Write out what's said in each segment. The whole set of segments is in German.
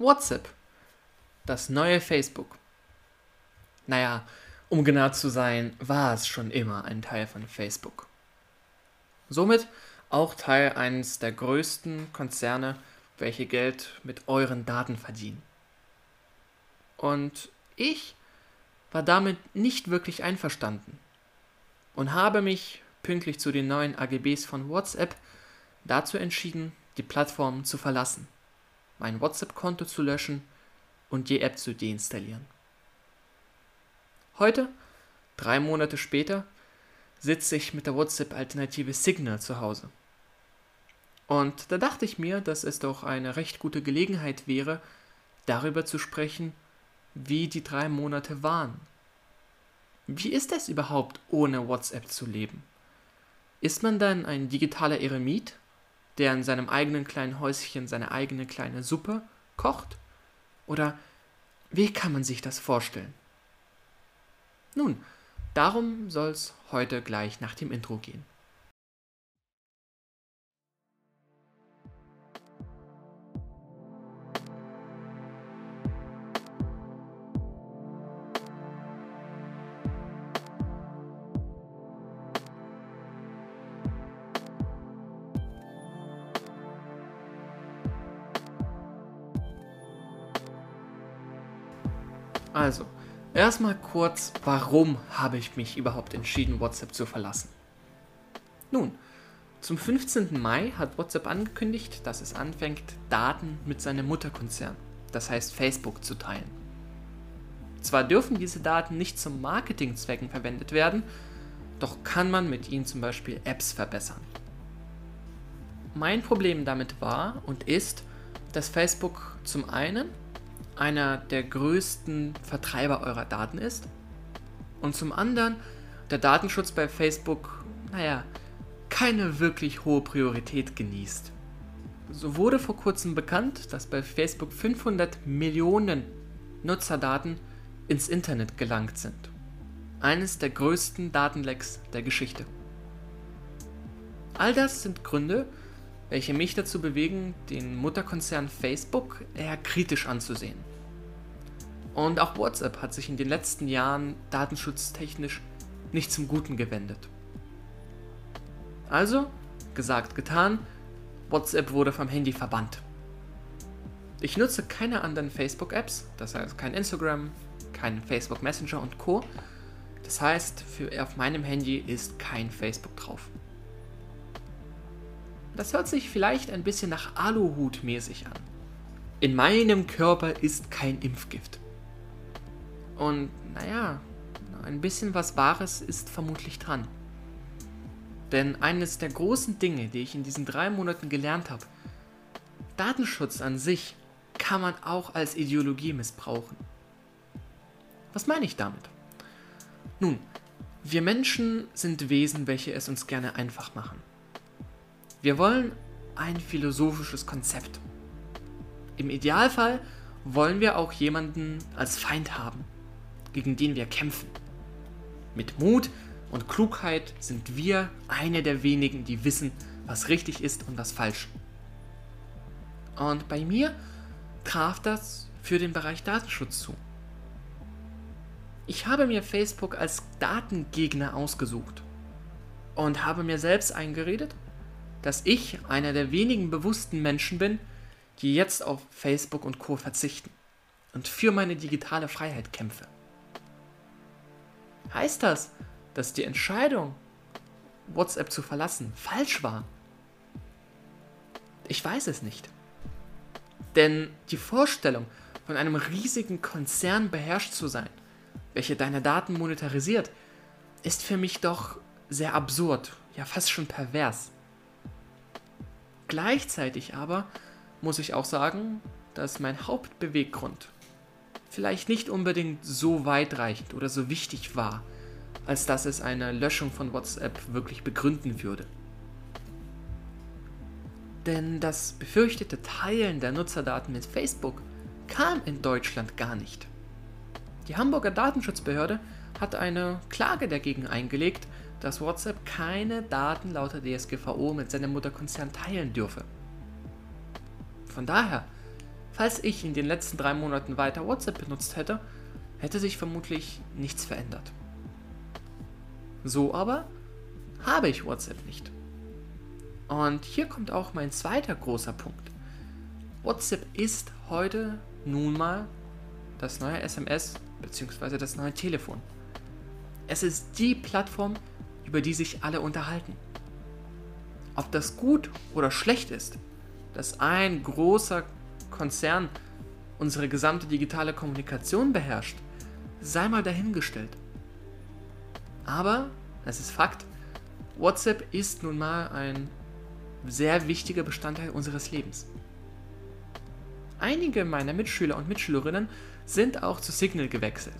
WhatsApp. Das neue Facebook. Naja, um genau zu sein, war es schon immer ein Teil von Facebook. Somit auch Teil eines der größten Konzerne, welche Geld mit euren Daten verdienen. Und ich war damit nicht wirklich einverstanden und habe mich pünktlich zu den neuen AGBs von WhatsApp dazu entschieden, die Plattform zu verlassen, mein WhatsApp-Konto zu löschen und die App zu deinstallieren. Heute, drei Monate später, sitze ich mit der WhatsApp-Alternative Signal zu Hause. Und da dachte ich mir, dass es doch eine recht gute Gelegenheit wäre, darüber zu sprechen, wie die drei Monate waren. Wie ist es überhaupt, ohne WhatsApp zu leben? Ist man dann ein digitaler Eremit, der in seinem eigenen kleinen Häuschen seine eigene kleine Suppe kocht? Oder wie kann man sich das vorstellen? Nun, darum soll es heute gleich nach dem Intro gehen. Also, erstmal kurz, warum habe ich mich überhaupt entschieden, WhatsApp zu verlassen? Nun, zum 15. Mai hat WhatsApp angekündigt, dass es anfängt, Daten mit seinem Mutterkonzern, das heißt Facebook, zu teilen. Zwar dürfen diese Daten nicht zum Marketingzwecken verwendet werden, doch kann man mit ihnen zum Beispiel Apps verbessern. Mein Problem damit war und ist, dass Facebook zum einen einer der größten Vertreiber eurer Daten ist und zum anderen der Datenschutz bei Facebook, naja, keine wirklich hohe Priorität genießt. So wurde vor kurzem bekannt, dass bei Facebook 500 Millionen Nutzerdaten ins Internet gelangt sind. Eines der größten Datenlecks der Geschichte. All das sind Gründe, welche mich dazu bewegen, den Mutterkonzern Facebook eher kritisch anzusehen. Und auch WhatsApp hat sich in den letzten Jahren datenschutztechnisch nicht zum Guten gewendet. Also, gesagt, getan, WhatsApp wurde vom Handy verbannt. Ich nutze keine anderen Facebook-Apps, das heißt kein Instagram, kein Facebook Messenger und Co. Das heißt, für, auf meinem Handy ist kein Facebook drauf. Das hört sich vielleicht ein bisschen nach Aluhut mäßig an. In meinem Körper ist kein Impfgift. Und naja, ein bisschen was Wahres ist vermutlich dran. Denn eines der großen Dinge, die ich in diesen drei Monaten gelernt habe, Datenschutz an sich kann man auch als Ideologie missbrauchen. Was meine ich damit? Nun, wir Menschen sind Wesen, welche es uns gerne einfach machen. Wir wollen ein philosophisches Konzept. Im Idealfall wollen wir auch jemanden als Feind haben gegen den wir kämpfen. Mit Mut und Klugheit sind wir eine der wenigen, die wissen, was richtig ist und was falsch. Und bei mir traf das für den Bereich Datenschutz zu. Ich habe mir Facebook als Datengegner ausgesucht und habe mir selbst eingeredet, dass ich einer der wenigen bewussten Menschen bin, die jetzt auf Facebook und Co verzichten und für meine digitale Freiheit kämpfe. Heißt das, dass die Entscheidung, WhatsApp zu verlassen, falsch war? Ich weiß es nicht. Denn die Vorstellung, von einem riesigen Konzern beherrscht zu sein, welcher deine Daten monetarisiert, ist für mich doch sehr absurd, ja fast schon pervers. Gleichzeitig aber muss ich auch sagen, dass mein Hauptbeweggrund vielleicht nicht unbedingt so weitreichend oder so wichtig war, als dass es eine Löschung von WhatsApp wirklich begründen würde. Denn das befürchtete Teilen der Nutzerdaten mit Facebook kam in Deutschland gar nicht. Die Hamburger Datenschutzbehörde hat eine Klage dagegen eingelegt, dass WhatsApp keine Daten laut der DSGVO mit seinem Mutterkonzern teilen dürfe. Von daher Falls ich in den letzten drei Monaten weiter WhatsApp benutzt hätte, hätte sich vermutlich nichts verändert. So aber habe ich WhatsApp nicht. Und hier kommt auch mein zweiter großer Punkt. WhatsApp ist heute nun mal das neue SMS bzw. das neue Telefon. Es ist die Plattform, über die sich alle unterhalten. Ob das gut oder schlecht ist, dass ein großer Konzern unsere gesamte digitale Kommunikation beherrscht, sei mal dahingestellt. Aber, es ist Fakt, WhatsApp ist nun mal ein sehr wichtiger Bestandteil unseres Lebens. Einige meiner Mitschüler und Mitschülerinnen sind auch zu Signal gewechselt.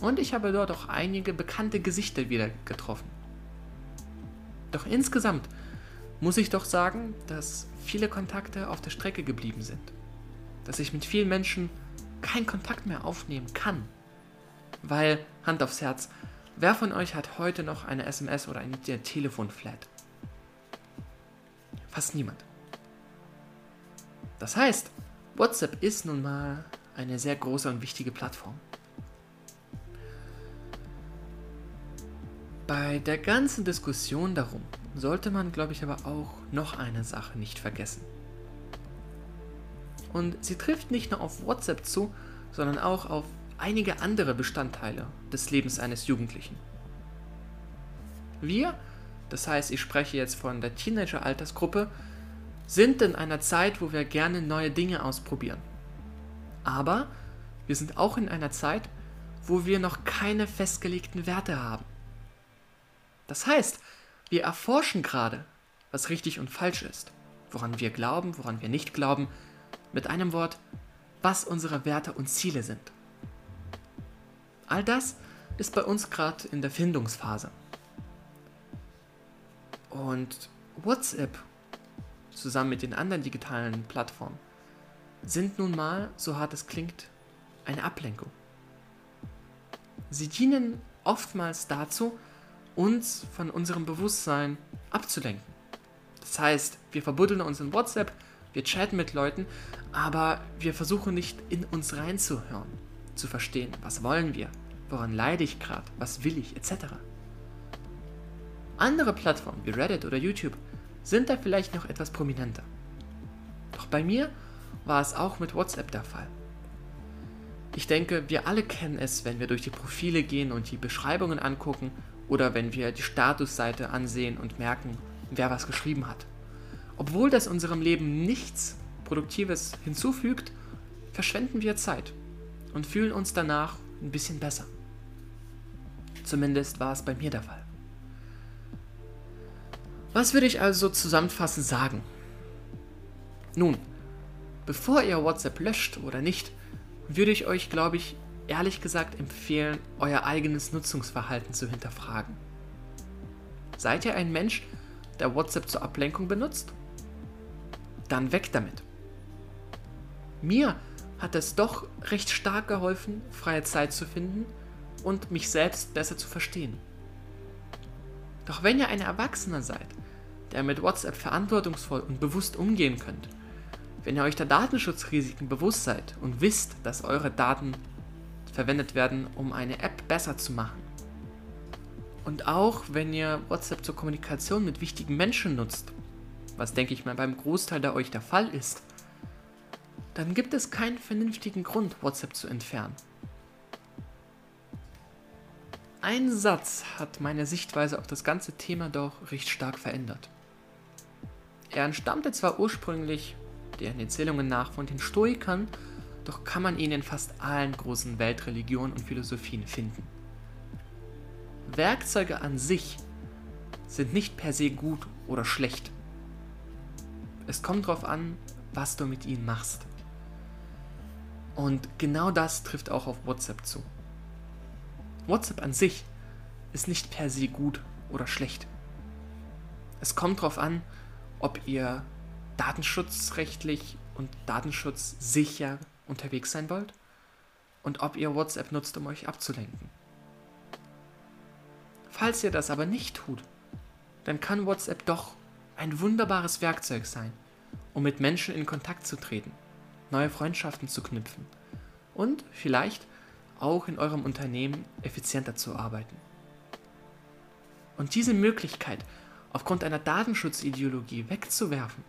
Und ich habe dort auch einige bekannte Gesichter wieder getroffen. Doch insgesamt muss ich doch sagen, dass viele Kontakte auf der Strecke geblieben sind. Dass ich mit vielen Menschen keinen Kontakt mehr aufnehmen kann. Weil, Hand aufs Herz, wer von euch hat heute noch eine SMS oder eine Telefonflat? Fast niemand. Das heißt, WhatsApp ist nun mal eine sehr große und wichtige Plattform. Bei der ganzen Diskussion darum sollte man, glaube ich, aber auch noch eine Sache nicht vergessen. Und sie trifft nicht nur auf WhatsApp zu, sondern auch auf einige andere Bestandteile des Lebens eines Jugendlichen. Wir, das heißt, ich spreche jetzt von der Teenager-Altersgruppe, sind in einer Zeit, wo wir gerne neue Dinge ausprobieren. Aber wir sind auch in einer Zeit, wo wir noch keine festgelegten Werte haben. Das heißt, wir erforschen gerade, was richtig und falsch ist, woran wir glauben, woran wir nicht glauben, mit einem Wort, was unsere Werte und Ziele sind. All das ist bei uns gerade in der Findungsphase. Und WhatsApp zusammen mit den anderen digitalen Plattformen sind nun mal, so hart es klingt, eine Ablenkung. Sie dienen oftmals dazu, uns von unserem Bewusstsein abzulenken. Das heißt, wir verbuddeln uns in WhatsApp, wir chatten mit Leuten, aber wir versuchen nicht in uns reinzuhören, zu verstehen, was wollen wir, woran leide ich gerade, was will ich, etc. Andere Plattformen wie Reddit oder YouTube sind da vielleicht noch etwas prominenter. Doch bei mir war es auch mit WhatsApp der Fall. Ich denke, wir alle kennen es, wenn wir durch die Profile gehen und die Beschreibungen angucken oder wenn wir die Statusseite ansehen und merken, wer was geschrieben hat. Obwohl das unserem Leben nichts Produktives hinzufügt, verschwenden wir Zeit und fühlen uns danach ein bisschen besser. Zumindest war es bei mir der Fall. Was würde ich also zusammenfassend sagen? Nun, bevor ihr WhatsApp löscht oder nicht, würde ich euch, glaube ich, ehrlich gesagt empfehlen, euer eigenes Nutzungsverhalten zu hinterfragen. Seid ihr ein Mensch, der WhatsApp zur Ablenkung benutzt? Dann weg damit. Mir hat es doch recht stark geholfen, freie Zeit zu finden und mich selbst besser zu verstehen. Doch wenn ihr ein Erwachsener seid, der mit WhatsApp verantwortungsvoll und bewusst umgehen könnt, wenn ihr euch der Datenschutzrisiken bewusst seid und wisst, dass eure Daten verwendet werden, um eine App besser zu machen, und auch wenn ihr WhatsApp zur Kommunikation mit wichtigen Menschen nutzt, was denke ich mal beim Großteil der euch der Fall ist, dann gibt es keinen vernünftigen Grund, WhatsApp zu entfernen. Ein Satz hat meine Sichtweise auf das ganze Thema doch recht stark verändert. Er entstammte zwar ursprünglich, deren Erzählungen nach, von den Stoikern, doch kann man ihn in fast allen großen Weltreligionen und Philosophien finden. Werkzeuge an sich sind nicht per se gut oder schlecht. Es kommt darauf an, was du mit ihnen machst. Und genau das trifft auch auf WhatsApp zu. WhatsApp an sich ist nicht per se gut oder schlecht. Es kommt darauf an, ob ihr datenschutzrechtlich und datenschutzsicher unterwegs sein wollt und ob ihr WhatsApp nutzt, um euch abzulenken. Falls ihr das aber nicht tut, dann kann WhatsApp doch ein wunderbares Werkzeug sein, um mit Menschen in Kontakt zu treten, neue Freundschaften zu knüpfen und vielleicht auch in eurem Unternehmen effizienter zu arbeiten. Und diese Möglichkeit aufgrund einer Datenschutzideologie wegzuwerfen,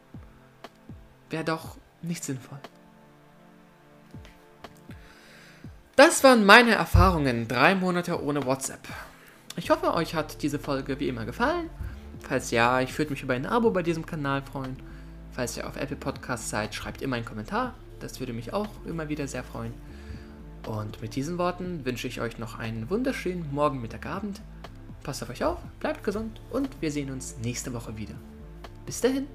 wäre doch nicht sinnvoll. Das waren meine Erfahrungen, drei Monate ohne WhatsApp. Ich hoffe, euch hat diese Folge wie immer gefallen. Falls ja, ich würde mich über ein Abo bei diesem Kanal freuen. Falls ihr auf Apple Podcasts seid, schreibt immer einen Kommentar. Das würde mich auch immer wieder sehr freuen. Und mit diesen Worten wünsche ich euch noch einen wunderschönen Morgen, Mittag, Abend. Passt auf euch auf, bleibt gesund und wir sehen uns nächste Woche wieder. Bis dahin.